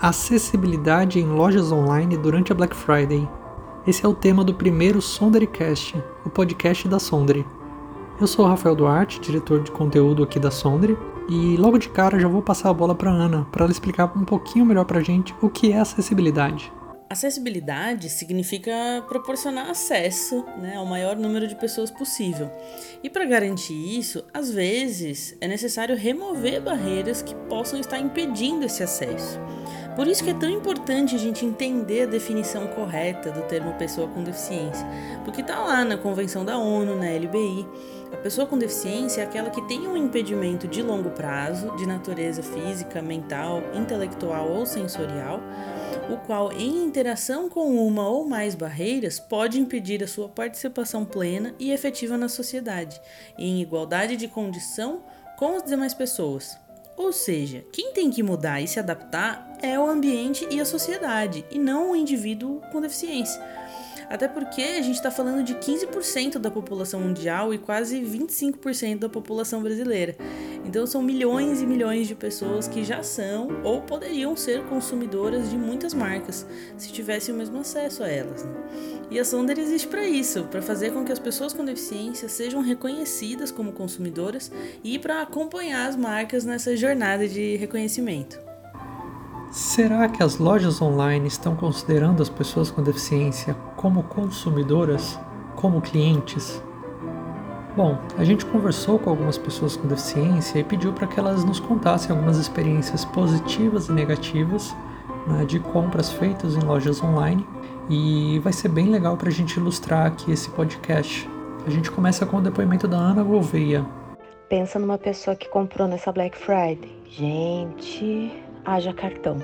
Acessibilidade em lojas online durante a Black Friday. Esse é o tema do primeiro Sonderycast, o podcast da Sondre. Eu sou o Rafael Duarte, diretor de conteúdo aqui da Sondre, e logo de cara já vou passar a bola para Ana para ela explicar um pouquinho melhor para a gente o que é acessibilidade. Acessibilidade significa proporcionar acesso né, ao maior número de pessoas possível. E para garantir isso, às vezes é necessário remover barreiras que possam estar impedindo esse acesso. Por isso que é tão importante a gente entender a definição correta do termo pessoa com deficiência, porque está lá na Convenção da ONU, na LBI. A pessoa com deficiência é aquela que tem um impedimento de longo prazo, de natureza física, mental, intelectual ou sensorial o qual, em interação com uma ou mais barreiras, pode impedir a sua participação plena e efetiva na sociedade, em igualdade de condição com as demais pessoas. Ou seja, quem tem que mudar e se adaptar é o ambiente e a sociedade, e não o indivíduo com deficiência. Até porque a gente está falando de 15% da população mundial e quase 25% da população brasileira. Então são milhões e milhões de pessoas que já são ou poderiam ser consumidoras de muitas marcas, se tivessem o mesmo acesso a elas. Né? E a Sonder existe para isso, para fazer com que as pessoas com deficiência sejam reconhecidas como consumidoras e para acompanhar as marcas nessa jornada de reconhecimento. Será que as lojas online estão considerando as pessoas com deficiência como consumidoras, como clientes? Bom, a gente conversou com algumas pessoas com deficiência e pediu para que elas nos contassem algumas experiências positivas e negativas né, de compras feitas em lojas online e vai ser bem legal para a gente ilustrar aqui esse podcast. A gente começa com o depoimento da Ana Gouveia. Pensa numa pessoa que comprou nessa Black Friday. Gente, haja cartão.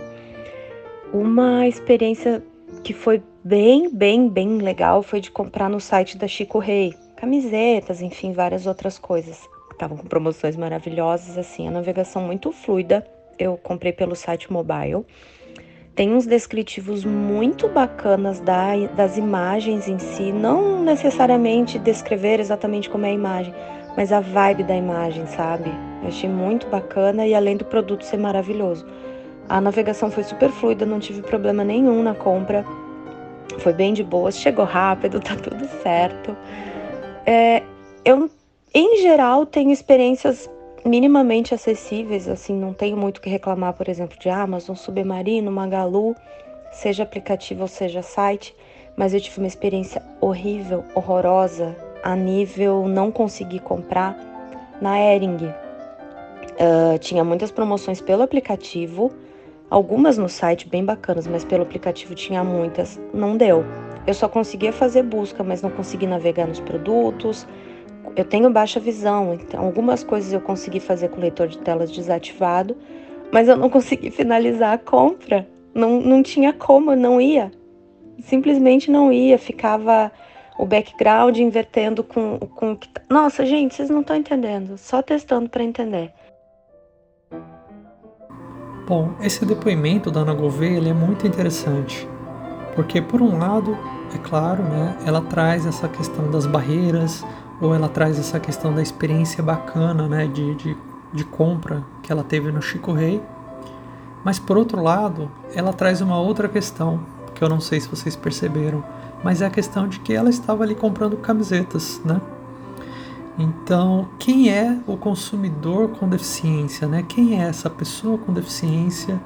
Uma experiência que foi bem, bem, bem legal foi de comprar no site da Chico Rei. Camisetas, enfim, várias outras coisas. Estavam com promoções maravilhosas, assim, a navegação muito fluida. Eu comprei pelo site mobile. Tem uns descritivos muito bacanas da, das imagens em si, não necessariamente descrever exatamente como é a imagem, mas a vibe da imagem, sabe? Eu achei muito bacana e além do produto ser maravilhoso. A navegação foi super fluida, não tive problema nenhum na compra. Foi bem de boas, chegou rápido, tá tudo certo. É, eu, em geral, tenho experiências minimamente acessíveis, assim, não tenho muito que reclamar, por exemplo, de Amazon, Submarino, Magalu, seja aplicativo ou seja site, mas eu tive uma experiência horrível, horrorosa, a nível não conseguir comprar na Ering. Uh, tinha muitas promoções pelo aplicativo, algumas no site bem bacanas, mas pelo aplicativo tinha muitas, não deu. Eu só conseguia fazer busca, mas não consegui navegar nos produtos. Eu tenho baixa visão, então algumas coisas eu consegui fazer com o leitor de telas desativado, mas eu não consegui finalizar a compra. Não, não tinha como, não ia. Simplesmente não ia, ficava o background invertendo com o que. Tá, nossa, gente, vocês não estão entendendo, só testando para entender. Bom, esse depoimento da Ana Gouveia é muito interessante, porque por um lado, é claro, né, ela traz essa questão das barreiras, ou ela traz essa questão da experiência bacana né, de, de, de compra que ela teve no Chico Rei, mas por outro lado, ela traz uma outra questão, que eu não sei se vocês perceberam, mas é a questão de que ela estava ali comprando camisetas, né? Então, quem é o consumidor com deficiência, né? Quem é essa pessoa com deficiência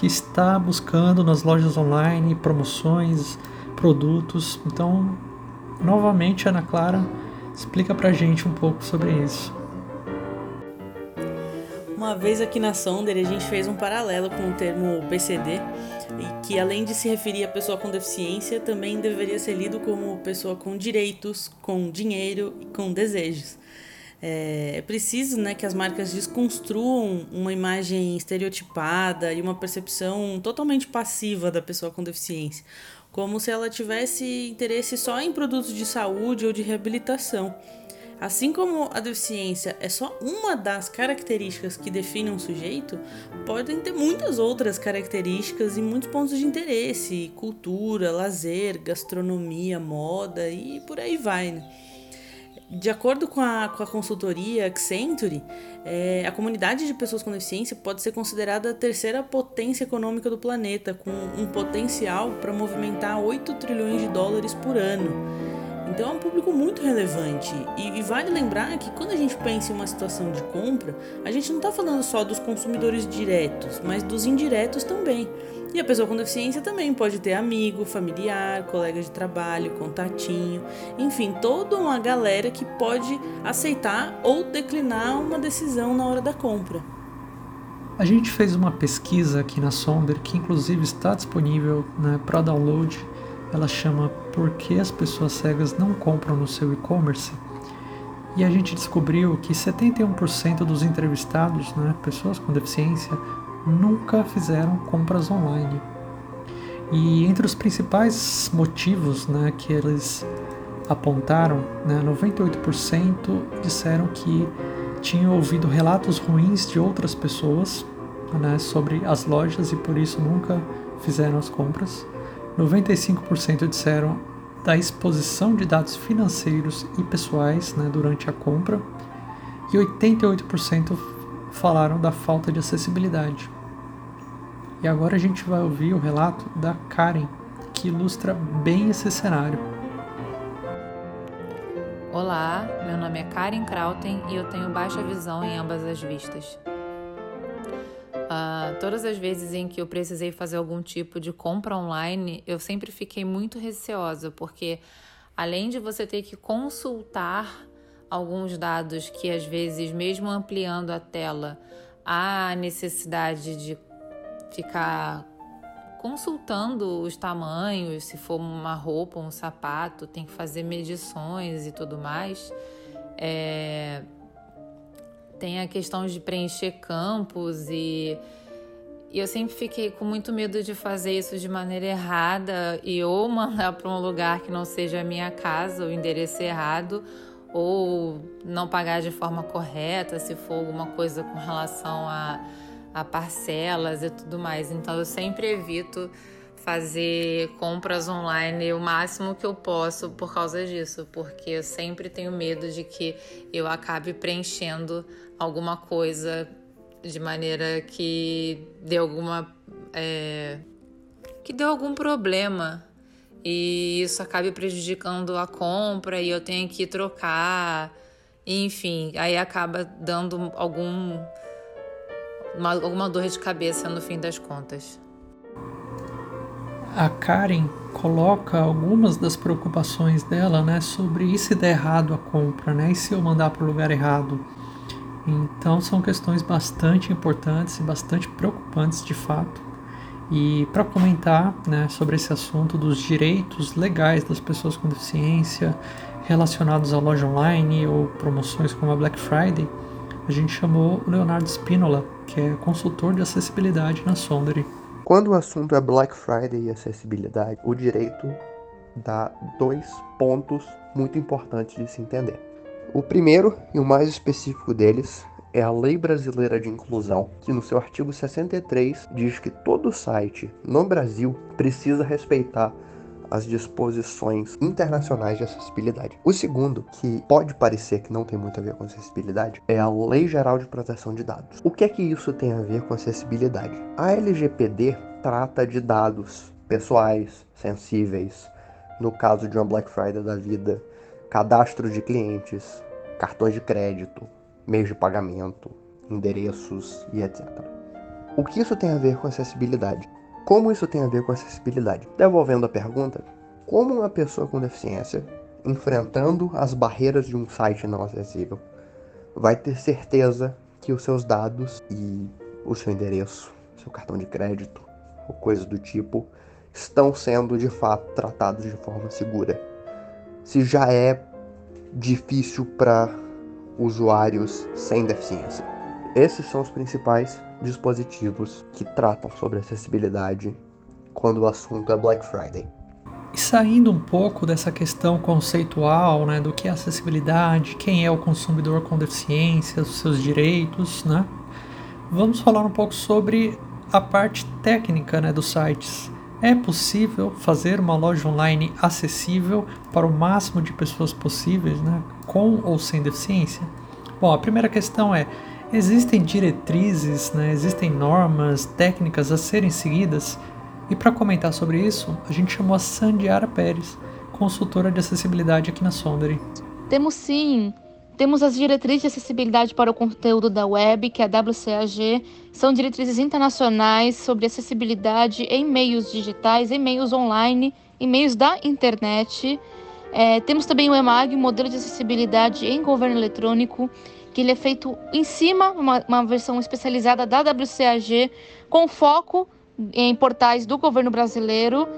que está buscando nas lojas online promoções, produtos? Então, novamente, Ana Clara, explica pra gente um pouco sobre isso. Uma vez aqui na Sonder, a gente fez um paralelo com o termo PCD, que além de se referir a pessoa com deficiência, também deveria ser lido como pessoa com direitos, com dinheiro e com desejos. É, é preciso né, que as marcas desconstruam uma imagem estereotipada e uma percepção totalmente passiva da pessoa com deficiência, como se ela tivesse interesse só em produtos de saúde ou de reabilitação. Assim como a deficiência é só uma das características que definem um sujeito, podem ter muitas outras características e muitos pontos de interesse, cultura, lazer, gastronomia, moda e por aí vai. Né? De acordo com a, com a consultoria Accenture, é, a comunidade de pessoas com deficiência pode ser considerada a terceira potência econômica do planeta, com um potencial para movimentar 8 trilhões de dólares por ano. Então é um público muito relevante. E, e, vale lembrar que quando a gente pensa em uma situação de compra, a gente não está falando só dos consumidores diretos, mas dos indiretos também. E a pessoa com deficiência também pode ter amigo, familiar, colega de trabalho, contatinho, enfim, toda uma galera que pode aceitar ou declinar uma decisão na hora da compra. A gente fez uma pesquisa aqui na Sonder que inclusive está disponível né, para download. Ela chama Por que as pessoas cegas não compram no seu e-commerce? E a gente descobriu que 71% dos entrevistados, né, pessoas com deficiência, nunca fizeram compras online. E entre os principais motivos né, que eles apontaram, né, 98% disseram que tinham ouvido relatos ruins de outras pessoas né, sobre as lojas e por isso nunca fizeram as compras. 95% disseram da exposição de dados financeiros e pessoais né, durante a compra e 88% falaram da falta de acessibilidade. E agora a gente vai ouvir o relato da Karen, que ilustra bem esse cenário. Olá, meu nome é Karen Krauten e eu tenho baixa visão em ambas as vistas. Todas as vezes em que eu precisei fazer algum tipo de compra online, eu sempre fiquei muito receosa, porque além de você ter que consultar alguns dados que às vezes, mesmo ampliando a tela, há necessidade de ficar consultando os tamanhos, se for uma roupa, um sapato, tem que fazer medições e tudo mais. É... Tem a questão de preencher campos e... e eu sempre fiquei com muito medo de fazer isso de maneira errada e ou mandar para um lugar que não seja a minha casa, o endereço errado, ou não pagar de forma correta, se for alguma coisa com relação a, a parcelas e tudo mais. Então eu sempre evito fazer compras online o máximo que eu posso por causa disso, porque eu sempre tenho medo de que eu acabe preenchendo alguma coisa de maneira que dê alguma é, que deu algum problema e isso acabe prejudicando a compra e eu tenho que trocar, enfim, aí acaba dando algum uma, alguma dor de cabeça no fim das contas. A Karen coloca algumas das preocupações dela, né, sobre e se der errado a compra, né, e se eu mandar para o lugar errado. Então são questões bastante importantes e bastante preocupantes de fato. E para comentar né, sobre esse assunto dos direitos legais das pessoas com deficiência relacionados à loja online ou promoções como a Black Friday, a gente chamou o Leonardo Spinola, que é consultor de acessibilidade na Sondere. Quando o assunto é Black Friday e acessibilidade, o direito dá dois pontos muito importantes de se entender. O primeiro e o mais específico deles é a Lei Brasileira de Inclusão, que no seu artigo 63 diz que todo site no Brasil precisa respeitar as disposições internacionais de acessibilidade. O segundo, que pode parecer que não tem muito a ver com acessibilidade, é a Lei Geral de Proteção de Dados. O que é que isso tem a ver com acessibilidade? A LGPD trata de dados pessoais, sensíveis, no caso de uma Black Friday da vida, cadastro de clientes, cartões de crédito, meios de pagamento, endereços e etc. O que isso tem a ver com acessibilidade? Como isso tem a ver com acessibilidade? Devolvendo a pergunta, como uma pessoa com deficiência, enfrentando as barreiras de um site não acessível, vai ter certeza que os seus dados e o seu endereço, seu cartão de crédito ou coisas do tipo estão sendo de fato tratados de forma segura? Se já é difícil para usuários sem deficiência. Esses são os principais dispositivos que tratam sobre acessibilidade quando o assunto é Black Friday. E saindo um pouco dessa questão conceitual, né, do que é acessibilidade, quem é o consumidor com deficiência, os seus direitos, né, vamos falar um pouco sobre a parte técnica, né, dos sites. É possível fazer uma loja online acessível para o máximo de pessoas possíveis, né, com ou sem deficiência? Bom, a primeira questão é: existem diretrizes, né, existem normas, técnicas a serem seguidas? E para comentar sobre isso, a gente chamou a Sandiara Pérez, consultora de acessibilidade aqui na Sondere. Temos sim. Temos as diretrizes de acessibilidade para o conteúdo da web, que é a WCAG. São diretrizes internacionais sobre acessibilidade em meios digitais, em meios online, em meios da internet. É, temos também o EMAG, modelo de acessibilidade em governo eletrônico, que ele é feito em cima, uma, uma versão especializada da WCAG, com foco em portais do governo brasileiro.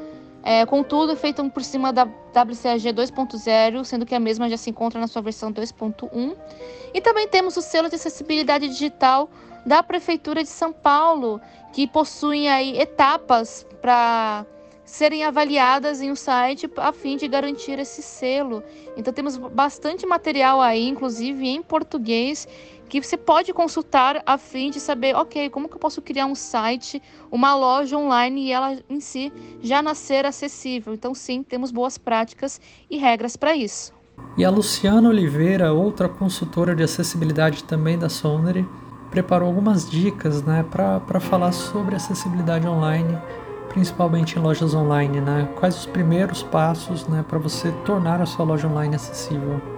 É, contudo, é feito por cima da WCAG 2.0, sendo que a mesma já se encontra na sua versão 2.1. E também temos o selo de acessibilidade digital da Prefeitura de São Paulo, que possuem aí etapas para serem avaliadas em um site a fim de garantir esse selo. Então temos bastante material aí, inclusive em português, que você pode consultar a fim de saber, ok, como que eu posso criar um site, uma loja online e ela em si já nascer acessível. Então sim, temos boas práticas e regras para isso. E a Luciana Oliveira, outra consultora de acessibilidade também da Sonere, preparou algumas dicas né, para falar sobre acessibilidade online principalmente em lojas online, né? Quais os primeiros passos, né, para você tornar a sua loja online acessível?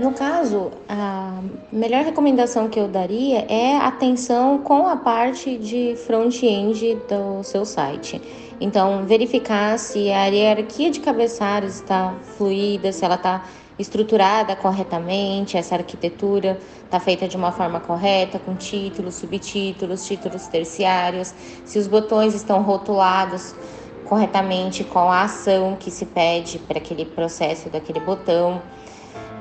No caso, a melhor recomendação que eu daria é atenção com a parte de front-end do seu site. Então, verificar se a hierarquia de cabeçalhos está fluida, se ela está estruturada corretamente, essa arquitetura está feita de uma forma correta, com títulos, subtítulos, títulos terciários, se os botões estão rotulados corretamente com a ação que se pede para aquele processo daquele botão.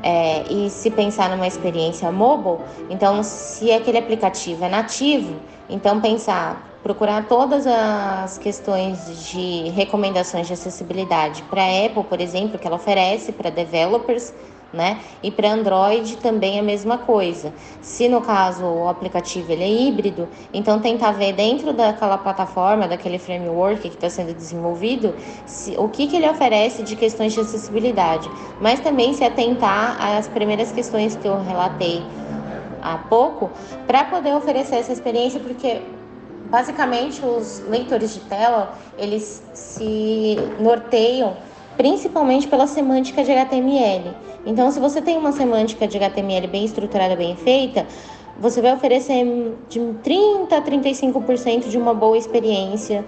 É, e se pensar numa experiência mobile, então se aquele aplicativo é nativo, então pensar procurar todas as questões de recomendações de acessibilidade para a Apple, por exemplo, que ela oferece para developers, né? E para Android também a mesma coisa. Se no caso o aplicativo ele é híbrido, então tentar ver dentro daquela plataforma, daquele framework que está sendo desenvolvido, se, o que, que ele oferece de questões de acessibilidade. Mas também se atentar às primeiras questões que eu relatei há pouco, para poder oferecer essa experiência, porque Basicamente, os leitores de tela, eles se norteiam principalmente pela semântica de HTML. Então, se você tem uma semântica de HTML bem estruturada, bem feita, você vai oferecer de 30 a 35% de uma boa experiência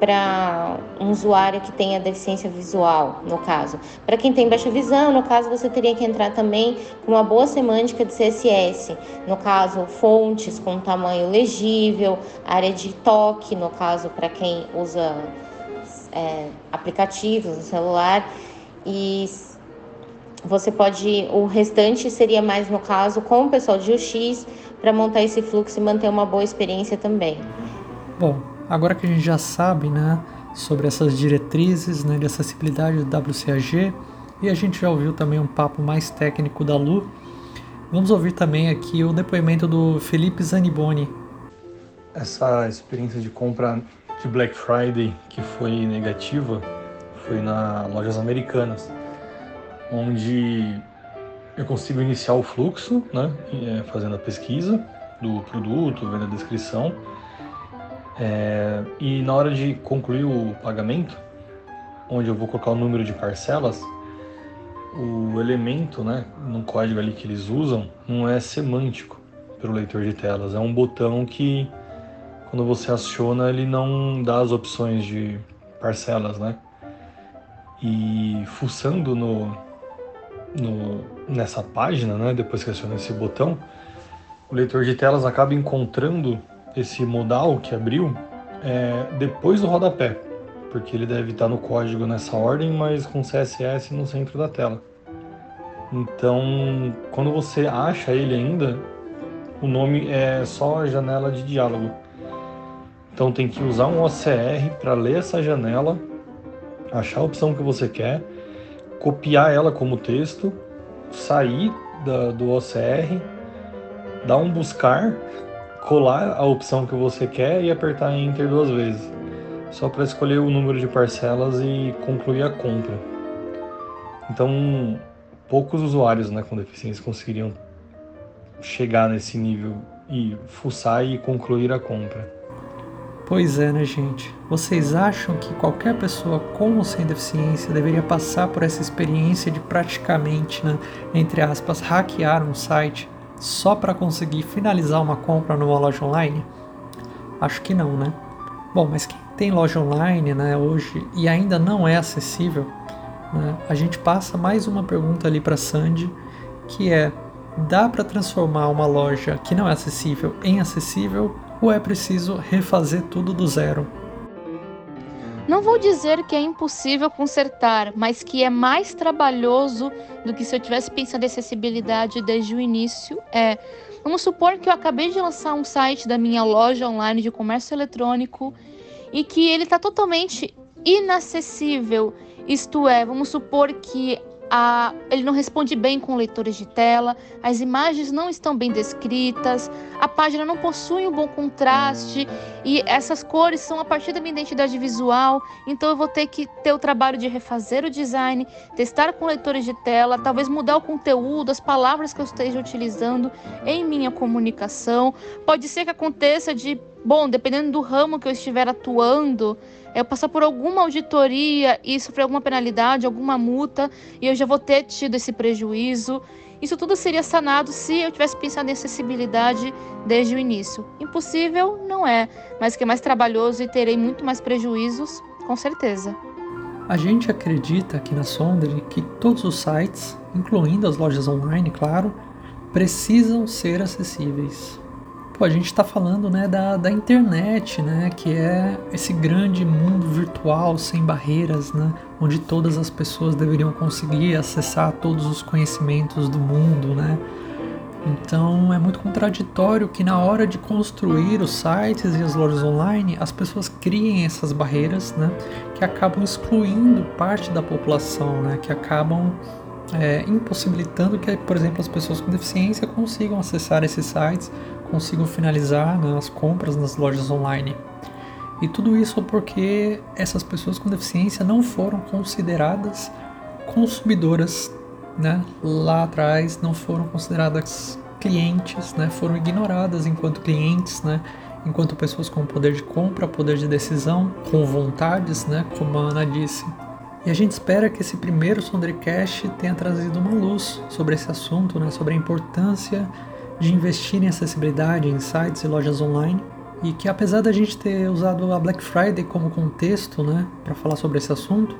para um usuário que tenha deficiência visual, no caso. Para quem tem baixa visão, no caso, você teria que entrar também com uma boa semântica de CSS, no caso, fontes com tamanho legível, área de toque, no caso, para quem usa é, aplicativos no celular, e você pode, o restante seria mais no caso com o pessoal de UX para montar esse fluxo e manter uma boa experiência também. Bom, Agora que a gente já sabe né, sobre essas diretrizes né, de acessibilidade do WCAG e a gente já ouviu também um papo mais técnico da Lu, vamos ouvir também aqui o depoimento do Felipe Zaniboni. Essa experiência de compra de Black Friday que foi negativa foi na lojas americanas, onde eu consigo iniciar o fluxo, né, é, fazendo a pesquisa do produto, vendo a descrição é, e na hora de concluir o pagamento, onde eu vou colocar o número de parcelas, o elemento, né, no código ali que eles usam, não é semântico para o leitor de telas. É um botão que, quando você aciona, ele não dá as opções de parcelas, né? E fuçando no, no, nessa página, né, depois que aciona esse botão, o leitor de telas acaba encontrando esse modal que abriu é depois do rodapé, porque ele deve estar no código nessa ordem, mas com CSS no centro da tela. Então, quando você acha ele ainda, o nome é só a janela de diálogo. Então tem que usar um OCR para ler essa janela, achar a opção que você quer, copiar ela como texto, sair da, do OCR, dar um buscar colar a opção que você quer e apertar Enter duas vezes, só para escolher o número de parcelas e concluir a compra. Então, poucos usuários né, com deficiência conseguiriam chegar nesse nível e fuçar e concluir a compra. Pois é, né, gente? Vocês acham que qualquer pessoa com ou sem deficiência deveria passar por essa experiência de praticamente, né, entre aspas, hackear um site só para conseguir finalizar uma compra numa loja online? Acho que não, né? Bom, mas quem tem loja online, né, hoje e ainda não é acessível, né, a gente passa mais uma pergunta ali para Sandy, que é: dá para transformar uma loja que não é acessível em acessível ou é preciso refazer tudo do zero? Não vou dizer que é impossível consertar, mas que é mais trabalhoso do que se eu tivesse pensado em acessibilidade desde o início. É, vamos supor que eu acabei de lançar um site da minha loja online de comércio eletrônico e que ele está totalmente inacessível. Isto é, vamos supor que a, ele não responde bem com leitores de tela, as imagens não estão bem descritas, a página não possui um bom contraste e essas cores são a partir da minha identidade visual, então eu vou ter que ter o trabalho de refazer o design, testar com leitores de tela, talvez mudar o conteúdo, as palavras que eu esteja utilizando em minha comunicação. Pode ser que aconteça de, bom, dependendo do ramo que eu estiver atuando, eu passar por alguma auditoria e sofrer alguma penalidade, alguma multa, e eu já vou ter tido esse prejuízo. Isso tudo seria sanado se eu tivesse pensado em acessibilidade desde o início. Impossível não é, mas que é mais trabalhoso e terei muito mais prejuízos, com certeza. A gente acredita aqui na Sondre que todos os sites, incluindo as lojas online, claro, precisam ser acessíveis. Pô, a gente está falando né, da, da internet, né, que é esse grande mundo virtual sem barreiras, né, onde todas as pessoas deveriam conseguir acessar todos os conhecimentos do mundo. Né. Então é muito contraditório que na hora de construir os sites e as lojas online, as pessoas criem essas barreiras né, que acabam excluindo parte da população, né, que acabam é, impossibilitando que, por exemplo, as pessoas com deficiência consigam acessar esses sites consigam finalizar né, as compras nas lojas online. E tudo isso porque essas pessoas com deficiência não foram consideradas consumidoras né, lá atrás, não foram consideradas clientes, né, foram ignoradas enquanto clientes, né, enquanto pessoas com poder de compra, poder de decisão, com vontades, né, como a Ana disse. E a gente espera que esse primeiro Sondercast tenha trazido uma luz sobre esse assunto, né, sobre a importância de investir em acessibilidade em sites e lojas online e que apesar da gente ter usado a Black Friday como contexto, né, para falar sobre esse assunto,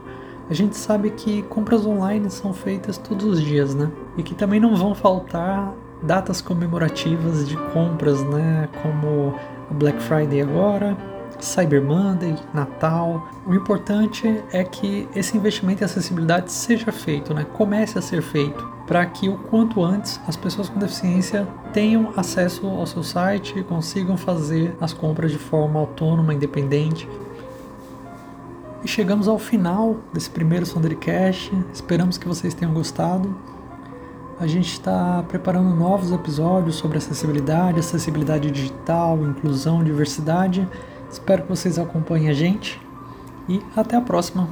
a gente sabe que compras online são feitas todos os dias, né? E que também não vão faltar datas comemorativas de compras, né, como a Black Friday agora, Cyber Monday, Natal. O importante é que esse investimento em acessibilidade seja feito, né? comece a ser feito, para que o quanto antes as pessoas com deficiência tenham acesso ao seu site e consigam fazer as compras de forma autônoma, independente. E chegamos ao final desse primeiro Sondercast. Esperamos que vocês tenham gostado. A gente está preparando novos episódios sobre acessibilidade, acessibilidade digital, inclusão, diversidade. Espero que vocês acompanhem a gente e até a próxima.